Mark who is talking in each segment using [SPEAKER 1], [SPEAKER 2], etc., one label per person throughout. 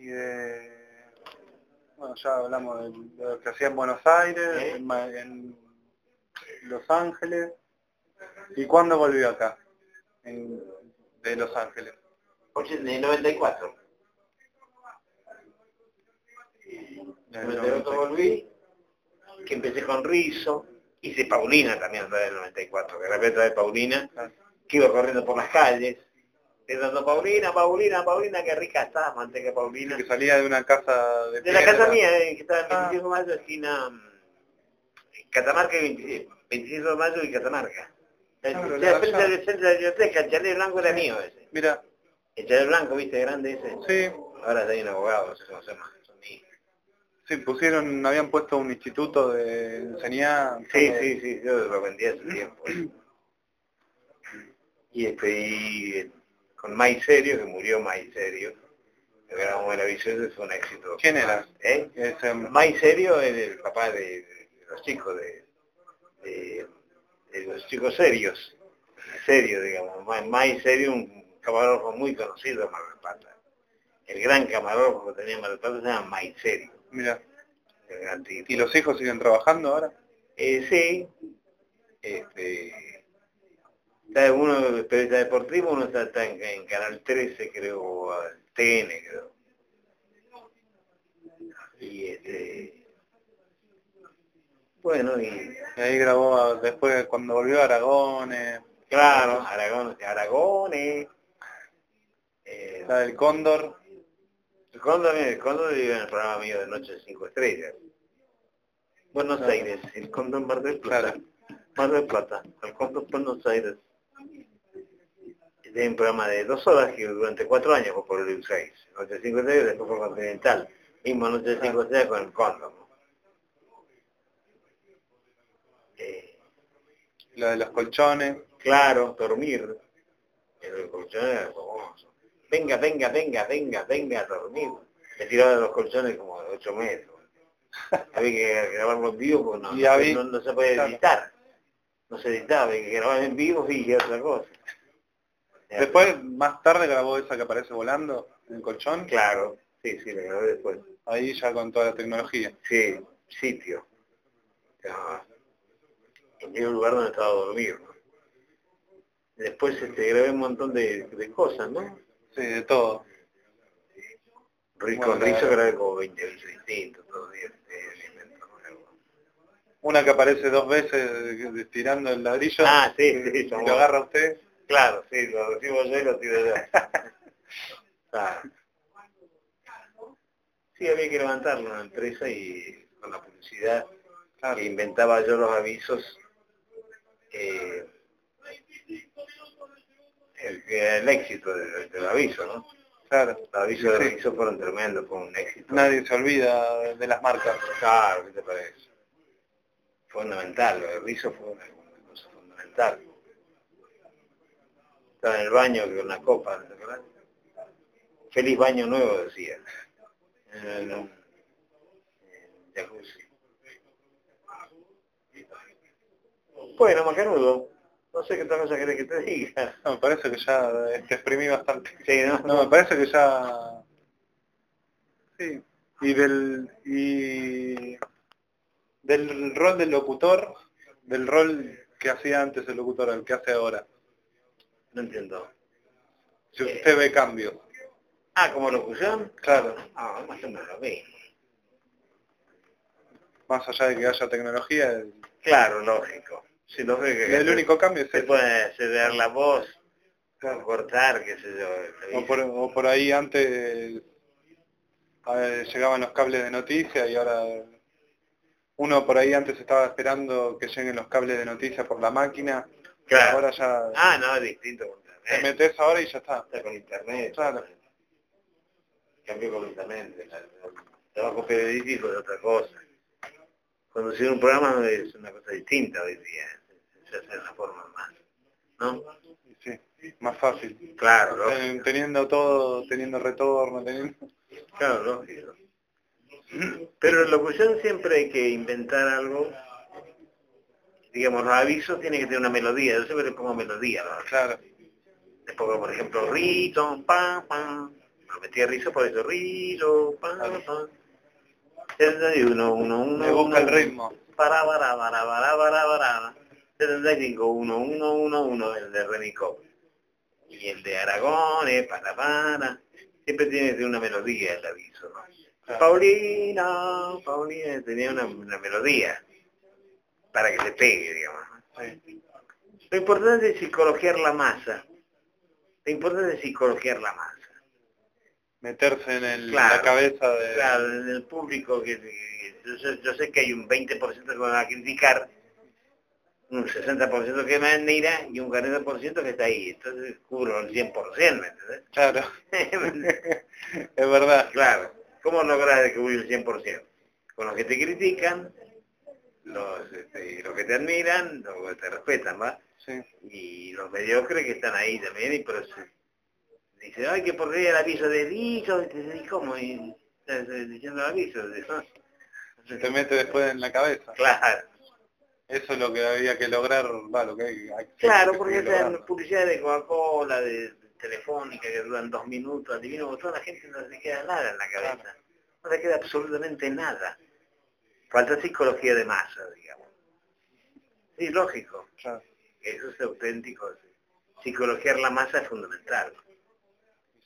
[SPEAKER 1] y de... Bueno, ya hablamos de lo que hacía en Buenos Aires,
[SPEAKER 2] ¿Eh?
[SPEAKER 1] en, en Los Ángeles. ¿Y cuándo volvió acá? En- de Los Ángeles.
[SPEAKER 2] De 94.
[SPEAKER 1] Del
[SPEAKER 2] En el 98 volví, que empecé con Rizo, hice Paulina también otra en el 94, que repente de Paulina, que iba corriendo por las calles, gritando Paulina, Paulina, Paulina, qué rica está, manteca Paulina.
[SPEAKER 1] Que salía de una casa de
[SPEAKER 2] De la casa mía, eh, que estaba en
[SPEAKER 1] Ah.
[SPEAKER 2] 25 de mayo, esquina mm, Catamarca, y 20 25 de mayo y Catamarca. El,
[SPEAKER 1] Claro,
[SPEAKER 2] el
[SPEAKER 1] la
[SPEAKER 2] frente
[SPEAKER 1] allá.
[SPEAKER 2] del centro de la biblioteca, el chalet blanco era mío ese.
[SPEAKER 1] Mira,
[SPEAKER 2] El chalet blanco, viste, grande ese.
[SPEAKER 1] sí,
[SPEAKER 2] Ahora está ahí un abogado, no sé cómo se llama.
[SPEAKER 1] sí, pusieron, habían puesto un instituto de enseñanza.
[SPEAKER 2] Sí, sí, sí, yo lo vendí hace tiempo. Y este, y con Mai Serio, que murió Mai Serio, que era muy maravilloso, fue un éxito.
[SPEAKER 1] ¿Quién era?
[SPEAKER 2] ¿Eh?
[SPEAKER 1] Ese-
[SPEAKER 2] Mai Serio es el papá de, de los chicos, de, de- de los chicos serios, serio, digamos. Mai, Mai Serio, un camarógrafo muy conocido de Mar del Plata. El gran camarógrafo que tenía Mar del Plata se llama Mai Serio,
[SPEAKER 1] Mira,
[SPEAKER 2] el gran.
[SPEAKER 1] ¿y los hijos siguen trabajando ahora?
[SPEAKER 2] Eh, sí, este, está uno es periodista deportivo, uno está, está en, en Canal 13, creo, o TN, creo. Y este, bueno, y
[SPEAKER 1] ahí grabó después cuando volvió a Aragones,
[SPEAKER 2] claro, Aragón, Aragones, eh,
[SPEAKER 1] la del Cóndor.
[SPEAKER 2] el Cóndor, el Cóndor vive en el programa mío de Noche de Cinco Estrellas. Buenos
[SPEAKER 1] Claro.
[SPEAKER 2] Aires, el Cóndor Mar del Plata.
[SPEAKER 1] Claro.
[SPEAKER 2] Mar del Plata, el Cóndor Buenos Aires. Tiene un programa de dos horas que durante cuatro años fue por el 6. Noche de Cinco Estrellas, después fue Continental. Mismo Noche de con el Cóndor. Eh,
[SPEAKER 1] La de los colchones.
[SPEAKER 2] claro, dormir. El colchón era famoso. Venga, venga, venga, venga, venga a dormir. Me tiraba de los colchones como de 8 metros. Había que grabarlo en vivo porque no, no-
[SPEAKER 1] había-
[SPEAKER 2] no- no se puede
[SPEAKER 1] claro.
[SPEAKER 2] editar. No se editaba, había que grabar en vivo y otra cosa.
[SPEAKER 1] Después, más tarde grabó esa que aparece volando en el colchón.
[SPEAKER 2] Claro, sí, sí, la grabé después.
[SPEAKER 1] Ahí ya con toda la tecnología.
[SPEAKER 2] Sí, sitio. Ah, En un lugar donde estaba a dormir. ¿no? Después este, grabé un montón de, de cosas, ¿no?
[SPEAKER 1] Sí, de todo.
[SPEAKER 2] Rico,
[SPEAKER 1] Bueno,
[SPEAKER 2] grabé como 20 bichos distintos, todos días eh.
[SPEAKER 1] Una que aparece dos veces estirando el ladrillo.
[SPEAKER 2] Ah, sí, sí,
[SPEAKER 1] y lo agarra usted.
[SPEAKER 2] Claro, sí, lo recibo yo y lo tiro yo. Claro. Sí, había que levantarlo en una empresa y con la publicidad
[SPEAKER 1] Claro.
[SPEAKER 2] que inventaba yo los avisos, eh, el, el éxito del, del aviso, ¿no?
[SPEAKER 1] Claro.
[SPEAKER 2] Los avisos del
[SPEAKER 1] Sí.
[SPEAKER 2] aviso fueron tremendos, fue un éxito.
[SPEAKER 1] Nadie se olvida de las marcas.
[SPEAKER 2] Claro, ¿qué te parece? Fundamental, del rizo fue una cosa fundamental. Estaba en el baño con una copa, ¿no te acuerdas? Feliz baño nuevo, decía. En el- en el jacuzzi. Bueno, Macanudo, no sé qué otra cosa querés que te diga.
[SPEAKER 1] No, me parece que ya eh, te exprimí bastante.
[SPEAKER 2] Sí, ¿no?
[SPEAKER 1] No, me parece que ya... Sí. Y del... Y... Del rol del locutor, del rol que hacía antes el locutor al que hace ahora.
[SPEAKER 2] No entiendo.
[SPEAKER 1] Si usted ve cambios.
[SPEAKER 2] Ah, ¿como locución?
[SPEAKER 1] Claro.
[SPEAKER 2] Ah, más o menos lo mismo.
[SPEAKER 1] Más allá de que haya tecnología, el,
[SPEAKER 2] Claro, lógico. Sí, lógico que
[SPEAKER 1] el único cambio es
[SPEAKER 2] se
[SPEAKER 1] ese.
[SPEAKER 2] puede ceder la voz,
[SPEAKER 1] Claro.
[SPEAKER 2] cortar, qué sé yo.
[SPEAKER 1] O por, o por ahí antes llegaban los cables de noticias y ahora uno por ahí antes estaba esperando que lleguen los cables de noticias por la máquina.
[SPEAKER 2] Claro.
[SPEAKER 1] Ahora ya
[SPEAKER 2] Ah, no, es distinto con
[SPEAKER 1] te
[SPEAKER 2] internet.
[SPEAKER 1] metes ahora y ya está.
[SPEAKER 2] Está con internet.
[SPEAKER 1] Claro.
[SPEAKER 2] Cambió completamente. trabajo periodístico es otra cosa. Conducir un programa es una cosa distinta hoy día. Se hace de una forma más. ¿No?
[SPEAKER 1] Sí, más fácil.
[SPEAKER 2] Claro, lógico.
[SPEAKER 1] Eh, Teniendo todo, teniendo retorno, teniendo...
[SPEAKER 2] Claro, lógico. Pero en locución siempre hay que inventar algo. Digamos, los avisos tienen que tener una melodía. Yo siempre le pongo melodía. ¿no?
[SPEAKER 1] Claro.
[SPEAKER 2] Le pongo, por ejemplo, rito, pam, pam, lo metía rizo por eso, rizo, pa, pa. 71, 1, 1,
[SPEAKER 1] Me busca el ritmo.
[SPEAKER 2] Para, para, para, para, para, para. 75, 1, 1, 1, 1, el de Renicó. Y el de Aragón, eh, para, para. Siempre tiene una melodía el aviso, ¿no?
[SPEAKER 1] Claro.
[SPEAKER 2] Paulina, Paulina, tenía una, una melodía para que se pegue, digamos.
[SPEAKER 1] Sí.
[SPEAKER 2] Lo importante es psicologiar la masa. Lo importante es psicologiar la masa.
[SPEAKER 1] Meterse en el-
[SPEAKER 2] Claro.
[SPEAKER 1] la cabeza de...
[SPEAKER 2] Claro, en el público, que, que- yo, sé, yo sé que hay un 20% que me va a criticar, un 60% que me admira y un 40% que está ahí. Entonces cubro el 100%, ¿me?
[SPEAKER 1] Claro. es verdad.
[SPEAKER 2] claro. ¿Cómo lograr cubrir el 100%? Con los que te critican, los, este, los que te admiran, los que te respetan, ¿va?
[SPEAKER 1] Sí.
[SPEAKER 2] y los mediocres que están ahí también y pero se dice ay que por qué el aviso de aviso y cómo y estás diciendo el aviso de eso
[SPEAKER 1] Se te mete después en la cabeza.
[SPEAKER 2] claro.
[SPEAKER 1] Eso es lo que había que lograr, va, lo que hay, hay
[SPEAKER 2] claro
[SPEAKER 1] que
[SPEAKER 2] porque esas publicidades de Coca-Cola de, de Telefónica que duran dos minutos adivino toda la gente no le queda nada en la cabeza. No le queda absolutamente nada falta psicología de masa digamos sí lógico
[SPEAKER 1] Claro.
[SPEAKER 2] eso es auténtico psicologiar la masa es fundamental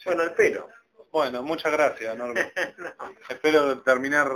[SPEAKER 2] bueno el pelo
[SPEAKER 1] Bueno, muchas gracias, Norma.
[SPEAKER 2] No.
[SPEAKER 1] Espero terminar